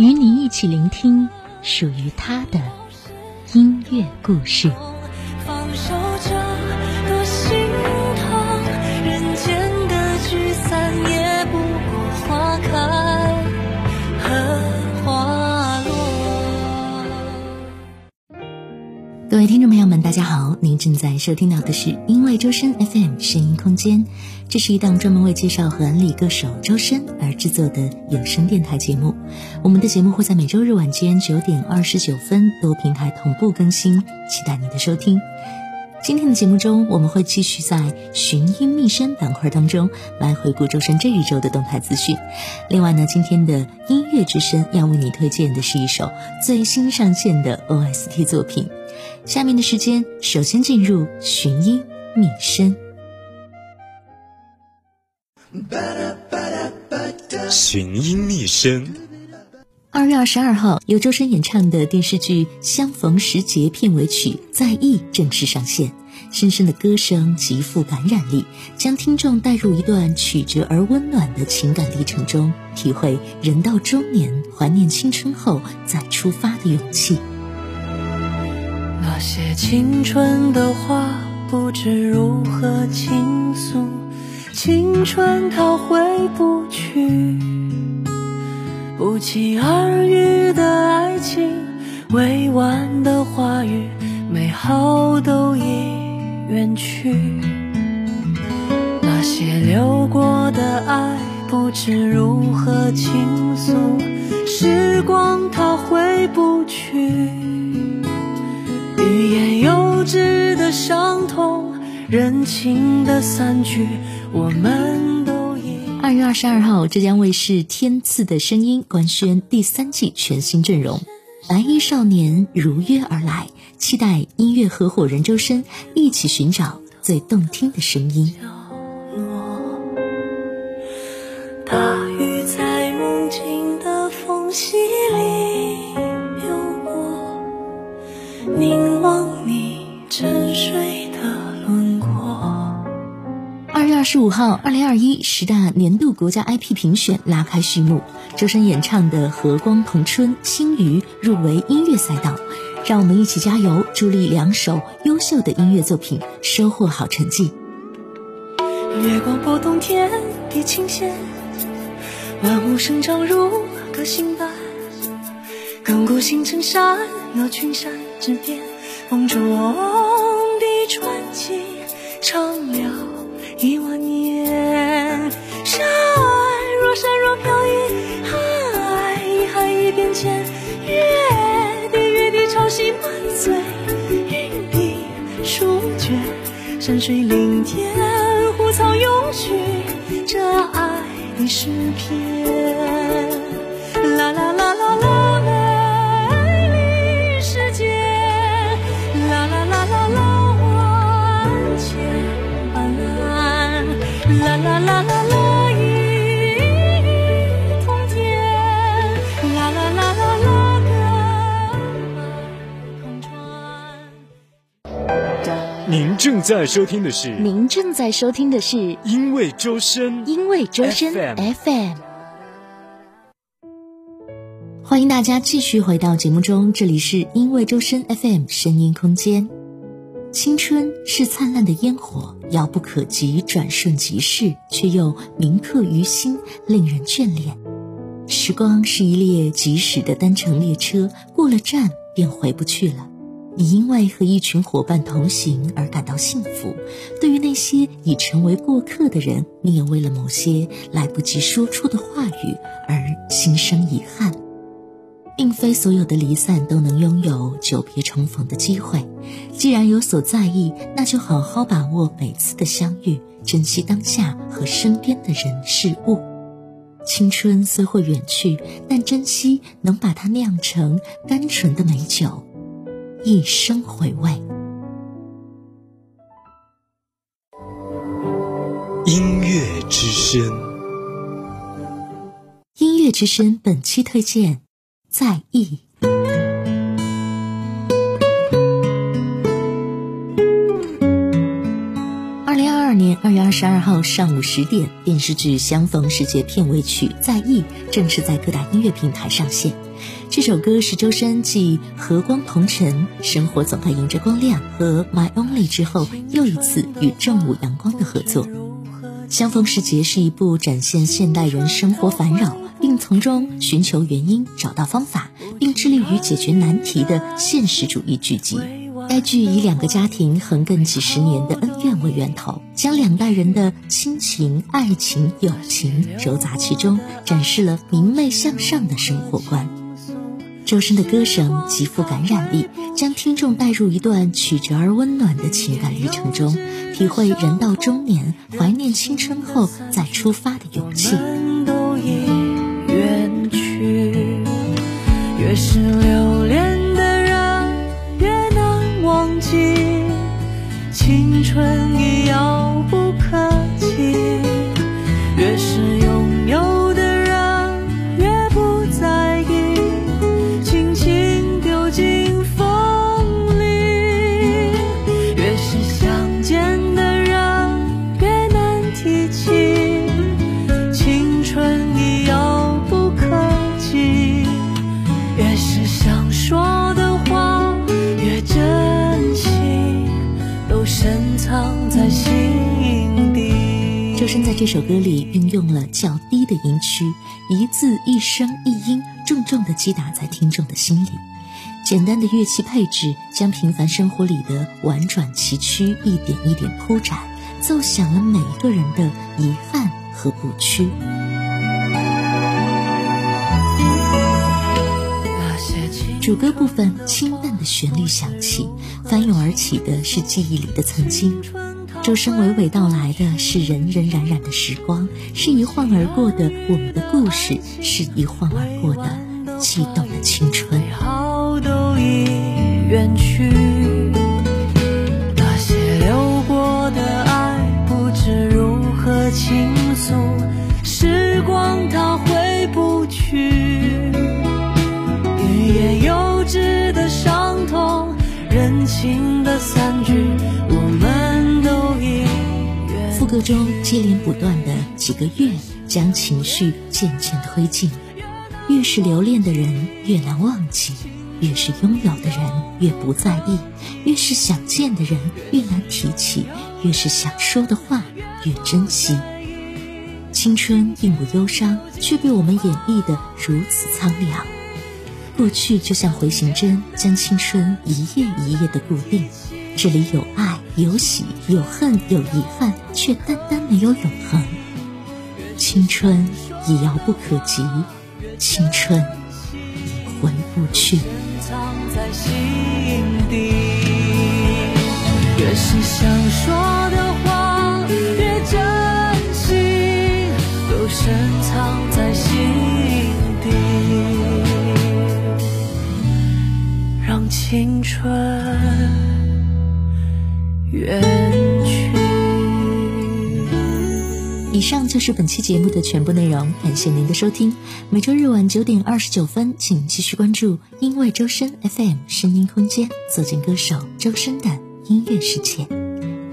与你一起聆听属于他的音乐故事。听众朋友们，大家好，您正在收听到的是因为周深 FM 声音空间，这是一档专门为介绍和安利歌手周深而制作的有声电台节目。我们的节目会在每周日晚间九点二十九分多平台同步更新，期待您的收听。今天的节目中，我们会继续在寻音觅声板块当中来回顾周深这一周的动态资讯。另外呢，今天的音乐之声要为你推荐的是一首最新上线的 OST 作品。下面的时间，首先进入寻音觅声。寻音觅声。二月二十二号，由周深演唱的电视剧《相逢时节》片尾曲《在意》正式上线。深深的歌声极富感染力，将听众带入一段曲折而温暖的情感历程中，体会人到中年怀念青春后再出发的勇气。那些青春的话，不知如何倾诉。青春它回不去，不期而遇的爱情，委婉的话语，美好都已远去。那些流过的爱，不知如何倾诉。时光它回不去。欲言又止的伤痛，人情的散聚，我们都已。二月二十二号，浙江卫视《天赐的声音》官宣第三季全新阵容，白衣少年如约而来，期待音乐合伙人周深一起寻找最动听的声音。大雨在梦境的缝隙里流过，凝。二十五号，二零二一十大年度国家 IP 评选拉开序幕，周深演唱的《和光同春》《星鱼》入围音乐赛道，让我们一起加油，助力两首优秀的音乐作品收获好成绩。月光拨动天地琴弦，万物生长如歌行板，亘古星辰闪耀群山之巅，风中的传奇唱了。一万年，山若山若飘逸，海一海一变迁，月的月地潮汐满嘴，云的书卷，山水林田，湖草永续，这爱的诗篇，您正在收听的是？您正在收听的是？因为周深，因为周深 FM。欢迎大家继续回到节目中，这里是因为周深 FM 声音空间。青春是灿烂的烟火，遥不可及，转瞬即逝，却又铭刻于心，令人眷恋。时光是一列疾驶的单程列车，过了站便回不去了。你因为和一群伙伴同行而感到幸福；对于那些已成为过客的人，你也为了某些来不及说出的话语而心生遗憾。并非所有的离散都能拥有久别重逢的机会。既然有所在意，那就好好把握每次的相遇，珍惜当下和身边的人事物。青春虽会远去，但珍惜能把它酿成甘醇的美酒，一生回味。音乐之声，音乐之声本期推荐。在意。二零二二年二月二十二号上午十点，电视剧《相逢时节》片尾曲《在意》正式在各大音乐平台上线。这首歌是周深继《和光同尘》《生活总该迎着光亮》和《My Only》之后又一次与正午阳光的合作。《相逢时节》是一部展现现代人生活烦扰。并从中寻求原因、找到方法，并致力于解决难题的现实主义剧集。该剧以两个家庭横亘几十年的恩怨为源头，将两代人的亲情、爱情、友情揉杂其中，展示了明媚向上的生活观。周深的歌声极富感染力，将听众带入一段曲折而温暖的情感历程中，体会人到中年怀念青春后再出发的勇气。都已远去越是首歌里运用了较低的音区，一字一声一音，重重地击打在听众的心里。简单的乐器配置将平凡生活里的婉转崎岖一点一点铺展，奏响了每一个人的遗憾和不屈。主歌部分清淡的旋律响起，翻涌而起的是记忆里的曾经。周深娓娓道来的是人人冉冉的时光，是一晃而过的我们的故事，是一晃而过的悸动的青春。好都已远去，那些流过的爱，不知如何倾诉。时光它回不去，欲言又止的伤痛，人情的散聚。歌中接连不断的几个月，将情绪渐渐推进。越是留恋的人，越难忘记；越是拥有的人，越不在意；越是想见的人，越难提起；越是想说的话，越珍惜。青春并不忧伤，却被我们演绎的如此苍凉。过去就像回形针，将青春一页一页的固定。这里有爱。有喜有恨有遗憾，却单单没有永恒。青春已遥不可及，青春已回不去。越是想说的话，越真心，都深藏在心底。让青春。远去。以上就是本期节目的全部内容，感谢您的收听。每周日晚九点二十九分，请继续关注因为周深 FM 声音空间，走进歌手周深的音乐世界。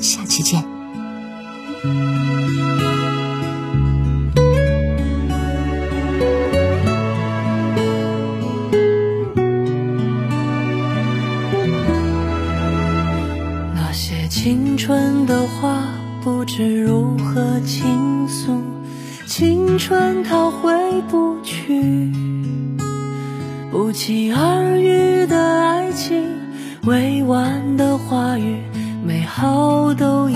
下期见。春的花不知如何倾诉青春它回不去。不期而遇的爱情委婉的话语美好都已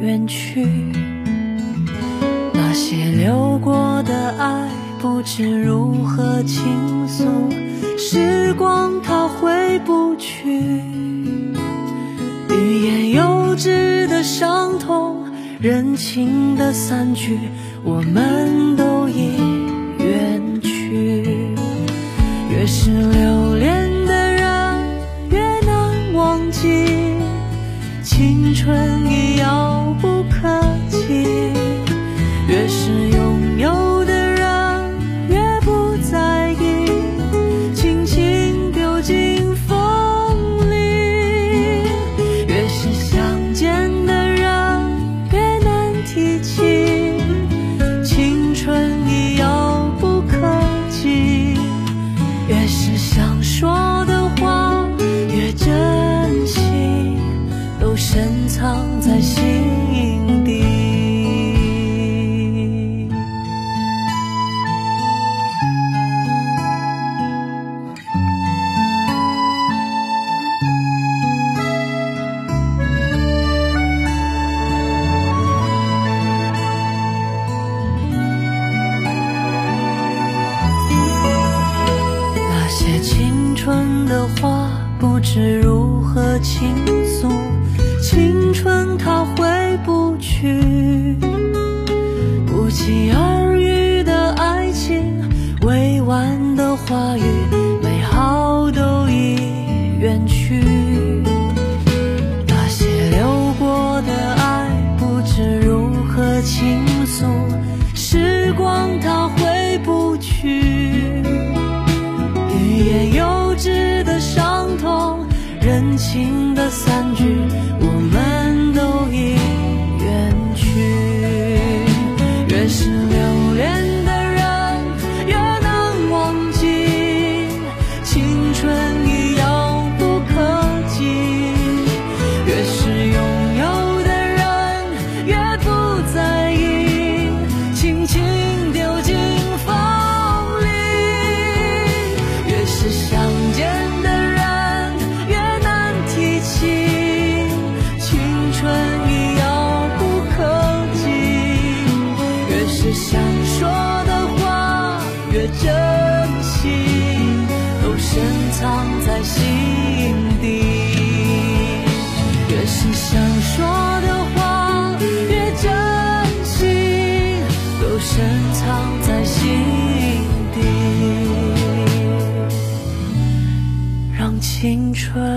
远去。那些流过的爱不知如何倾诉。时光它回不去。欲言又无知的伤痛，人情的散聚，我们。期而遇的爱情未完的话语春。